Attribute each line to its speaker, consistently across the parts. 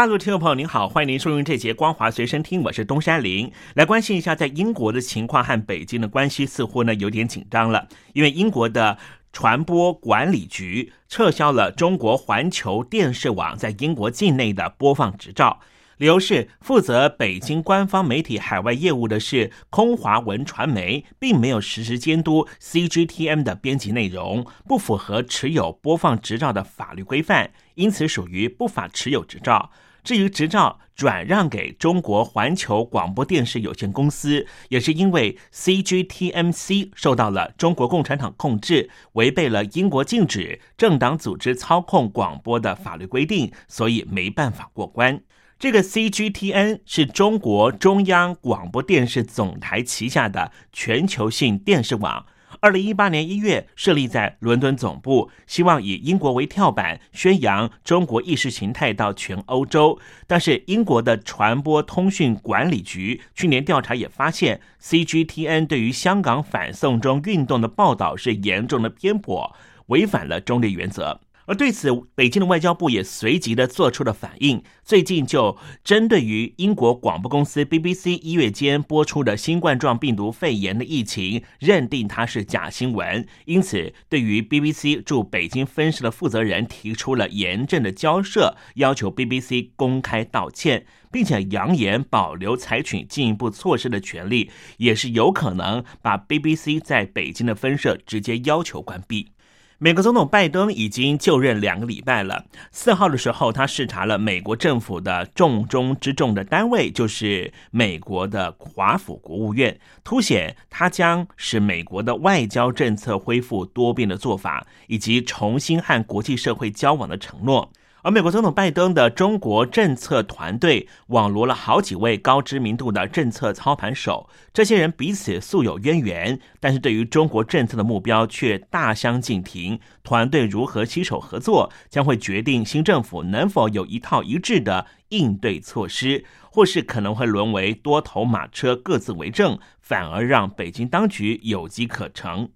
Speaker 1: 大陆听众朋友您好，欢迎您收听这节《光华随身听》，我是东山林，来关心一下在英国的情况和北京的关系似乎呢有点紧张了，因为英国的传播管理局撤销了中国环球电视网在英国境内的播放执照。理由是，负责北京官方媒体海外业务的是空华文传媒，并没有实时监督 CGTN 的编辑内容，不符合持有播放执照的法律规范，因此属于不法持有执照。至于执照转让给中国环球广播电视有限公司，也是因为 CGTMC 受到了中国共产党控制，违背了英国禁止政党组织操控广播的法律规定，所以没办法过关。这个 CGTN 是中国中央广播电视总台旗下的全球性电视网。二零一八年一月设立在伦敦总部，希望以英国为跳板，宣扬中国意识形态到全欧洲。但是英国的传播通讯管理局去年调查也发现，CGTN 对于香港反送中运动的报道是严重的偏颇，违反了中立原则。而对此，北京的外交部也随即的做出了反应。最近就针对于英国广播公司 BBC 一月间播出的新冠状病毒肺炎的疫情，认定它是假新闻，因此对于 BBC 驻北京分社的负责人提出了严正的交涉，要求 BBC 公开道歉，并且扬言保留采取进一步措施的权利，也是有可能把 BBC 在北京的分社直接要求关闭。美国总统拜登已经就任两个礼拜了。四号的时候，他视察了美国政府的重中之重的单位，就是美国的华府国务院，凸显他将使美国的外交政策恢复多变的做法，以及重新和国际社会交往的承诺。而美国总统拜登的中国政策团队网罗了好几位高知名度的政策操盘手，这些人彼此素有渊源，但是对于中国政策的目标却大相径庭。团队如何携手合作，将会决定新政府能否有一套一致的应对措施，或是可能会沦为多头马车各自为政，反而让北京当局有机可乘。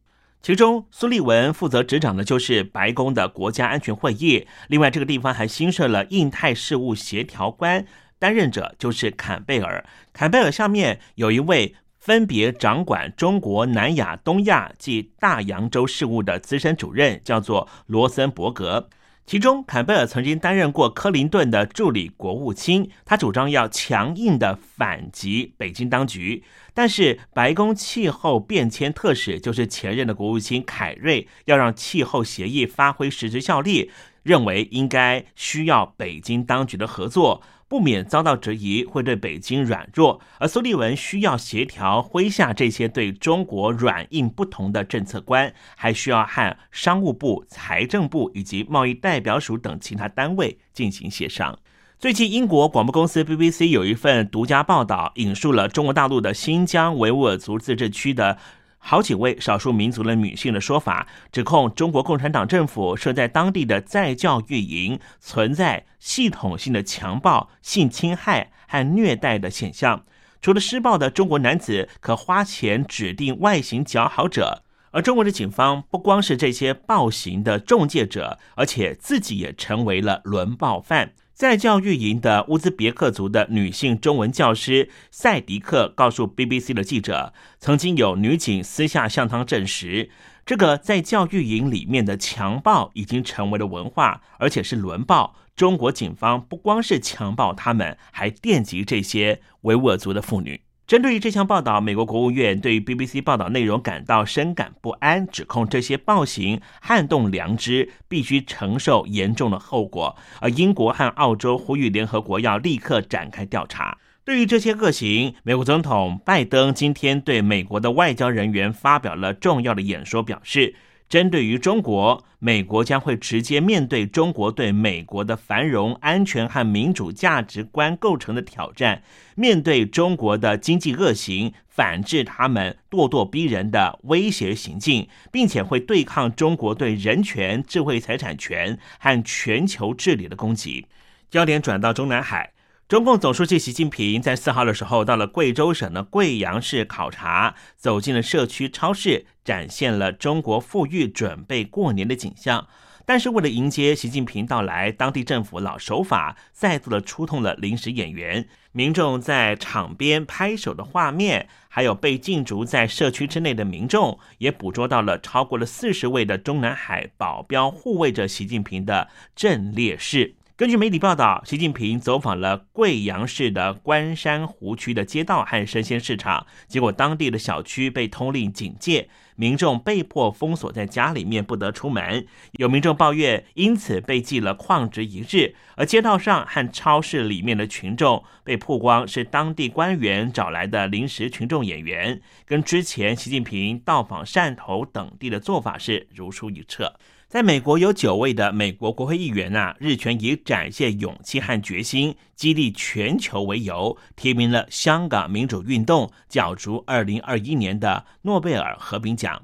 Speaker 1: 其中，苏利文负责执掌的就是白宫的国家安全会议。另外，这个地方还新设了印太事务协调官，担任者就是坎贝尔。坎贝尔下面有一位分别掌管中国、南亚、东亚及大洋洲事务的资深主任，叫做罗森伯格。其中，坎贝尔曾经担任过克林顿的助理国务卿，他主张要强硬的反击北京当局。但是，白宫气候变迁特使就是前任的国务卿凯瑞，要让气候协议发挥实质效力，认为应该需要北京当局的合作。不免遭到质疑，会对北京软弱。而苏利文需要协调麾下这些对中国软硬不同的政策官，还需要和商务部、财政部以及贸易代表署等其他单位进行协商。最近，英国广播公司 BBC 有一份独家报道，引述了中国大陆的新疆维吾尔族自治区的。好几位少数民族的女性的说法，指控中国共产党政府设在当地的在教育营存在系统性的强暴、性侵害和虐待的现象。除了施暴的中国男子可花钱指定外形较好者，而中国的警方不光是这些暴行的中介者，而且自己也成为了轮暴犯。在教育营的乌兹别克族的女性中文教师赛迪克告诉 BBC 的记者，曾经有女警私下向他证实，这个在教育营里面的强暴已经成为了文化，而且是轮暴。中国警方不光是强暴他们，还电击这些维吾尔族的妇女。针对于这项报道，美国国务院对于 BBC 报道内容感到深感不安，指控这些暴行撼动良知，必须承受严重的后果。而英国和澳洲呼吁联合国要立刻展开调查。对于这些恶行，美国总统拜登今天对美国的外交人员发表了重要的演说，表示。针对于中国，美国将会直接面对中国对美国的繁荣、安全和民主价值观构成的挑战，面对中国的经济恶行，反制他们咄咄逼人的威胁行径，并且会对抗中国对人权、智慧财产权和全球治理的攻击。焦点转到中南海。中共总书记习近平在四号的时候到了贵州省的贵阳市考察，走进了社区超市，展现了中国富裕准备过年的景象。但是为了迎接习近平到来，当地政府老手法再度的出动了临时演员，民众在场边拍手的画面，还有被禁足在社区之内的民众，也捕捉到了超过了四十位的中南海保镖护卫着习近平的阵列式。根据媒体报道，习近平走访了贵阳市的关山湖区的街道和生鲜市场，结果当地的小区被通令警戒，民众被迫封锁在家里面，不得出门。有民众抱怨，因此被记了旷职一日。而街道上和超市里面的群众被曝光是当地官员找来的临时群众演员，跟之前习近平到访汕头等地的做法是如出一辙。在美国有九位的美国国会议员呐，日前以展现勇气和决心、激励全球为由，提名了香港民主运动角逐二零二一年的诺贝尔和平奖。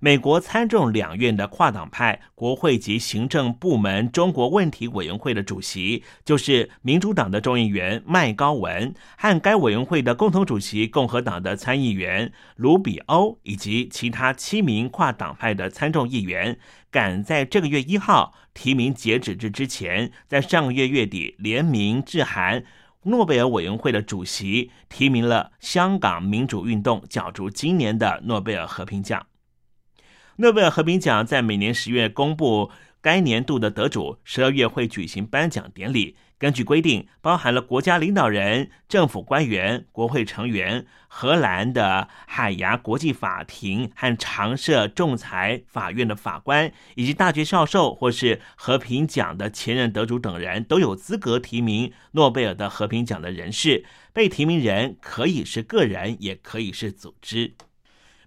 Speaker 1: 美国参众两院的跨党派国会及行政部门中国问题委员会的主席，就是民主党的众议员麦高文，和该委员会的共同主席共和党的参议员卢比欧，以及其他七名跨党派的参众议员，赶在这个月一号提名截止日之前，在上个月月底联名致函诺贝尔委员会的主席，提名了香港民主运动角逐今年的诺贝尔和平奖。诺贝尔和平奖在每年十月公布该年度的得主，十二月会举行颁奖典礼。根据规定，包含了国家领导人、政府官员、国会成员、荷兰的海牙国际法庭和常设仲裁法院的法官，以及大学教授或是和平奖的前任得主等人，都有资格提名诺贝尔的和平奖的人士。被提名人可以是个人，也可以是组织。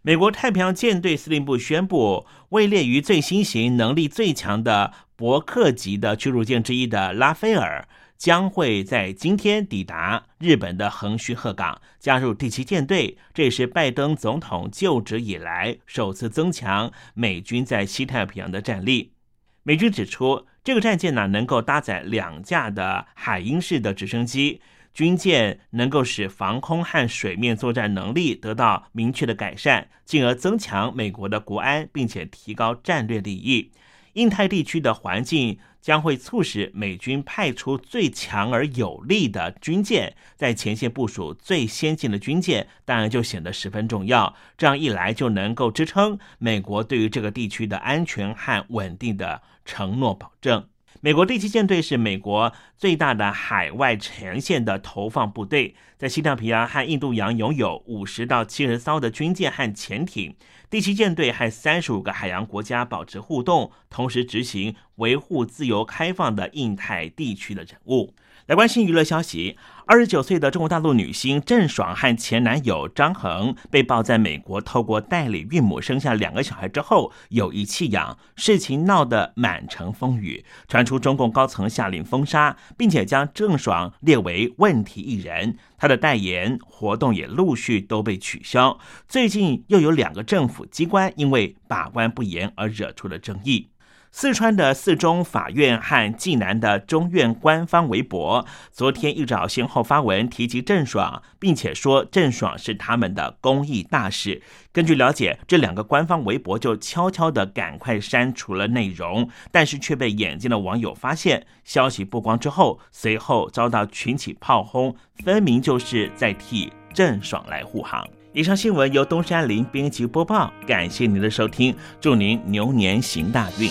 Speaker 1: 美国太平洋舰队司令部宣布，位列于最新型、能力最强的伯克级的驱逐舰之一的拉斐尔，将会在今天抵达日本的横须贺港，加入第七舰队。这也是拜登总统就职以来首次增强美军在西太平洋的战力。美军指出，这个战舰呢，能够搭载两架的海鹰式的直升机。军舰能够使防空和水面作战能力得到明确的改善，进而增强美国的国安，并且提高战略利益。印太地区的环境将会促使美军派出最强而有力的军舰，在前线部署最先进的军舰，当然就显得十分重要。这样一来，就能够支撑美国对于这个地区的安全和稳定的承诺保证。美国第七舰队是美国最大的海外前线的投放部队，在西太平洋和印度洋拥有五十到七十艘的军舰和潜艇。第七舰队和三十五个海洋国家保持互动，同时执行维护自由开放的印太地区的任务。来关心娱乐消息。二十九岁的中国大陆女星郑爽和前男友张恒被曝在美国透过代理孕母生下两个小孩之后有意弃养，事情闹得满城风雨，传出中共高层下令封杀，并且将郑爽列为问题艺人，她的代言活动也陆续都被取消。最近又有两个政府机关因为把关不严而惹出了争议。四川的四中法院和济南的中院官方微博，昨天一早先后发文提及郑爽，并且说郑爽是他们的公益大使。根据了解，这两个官方微博就悄悄的赶快删除了内容，但是却被眼尖的网友发现。消息曝光之后，随后遭到群起炮轰，分明就是在替郑爽来护航。以上新闻由东山林编辑播报，感谢您的收听，祝您牛年行大运。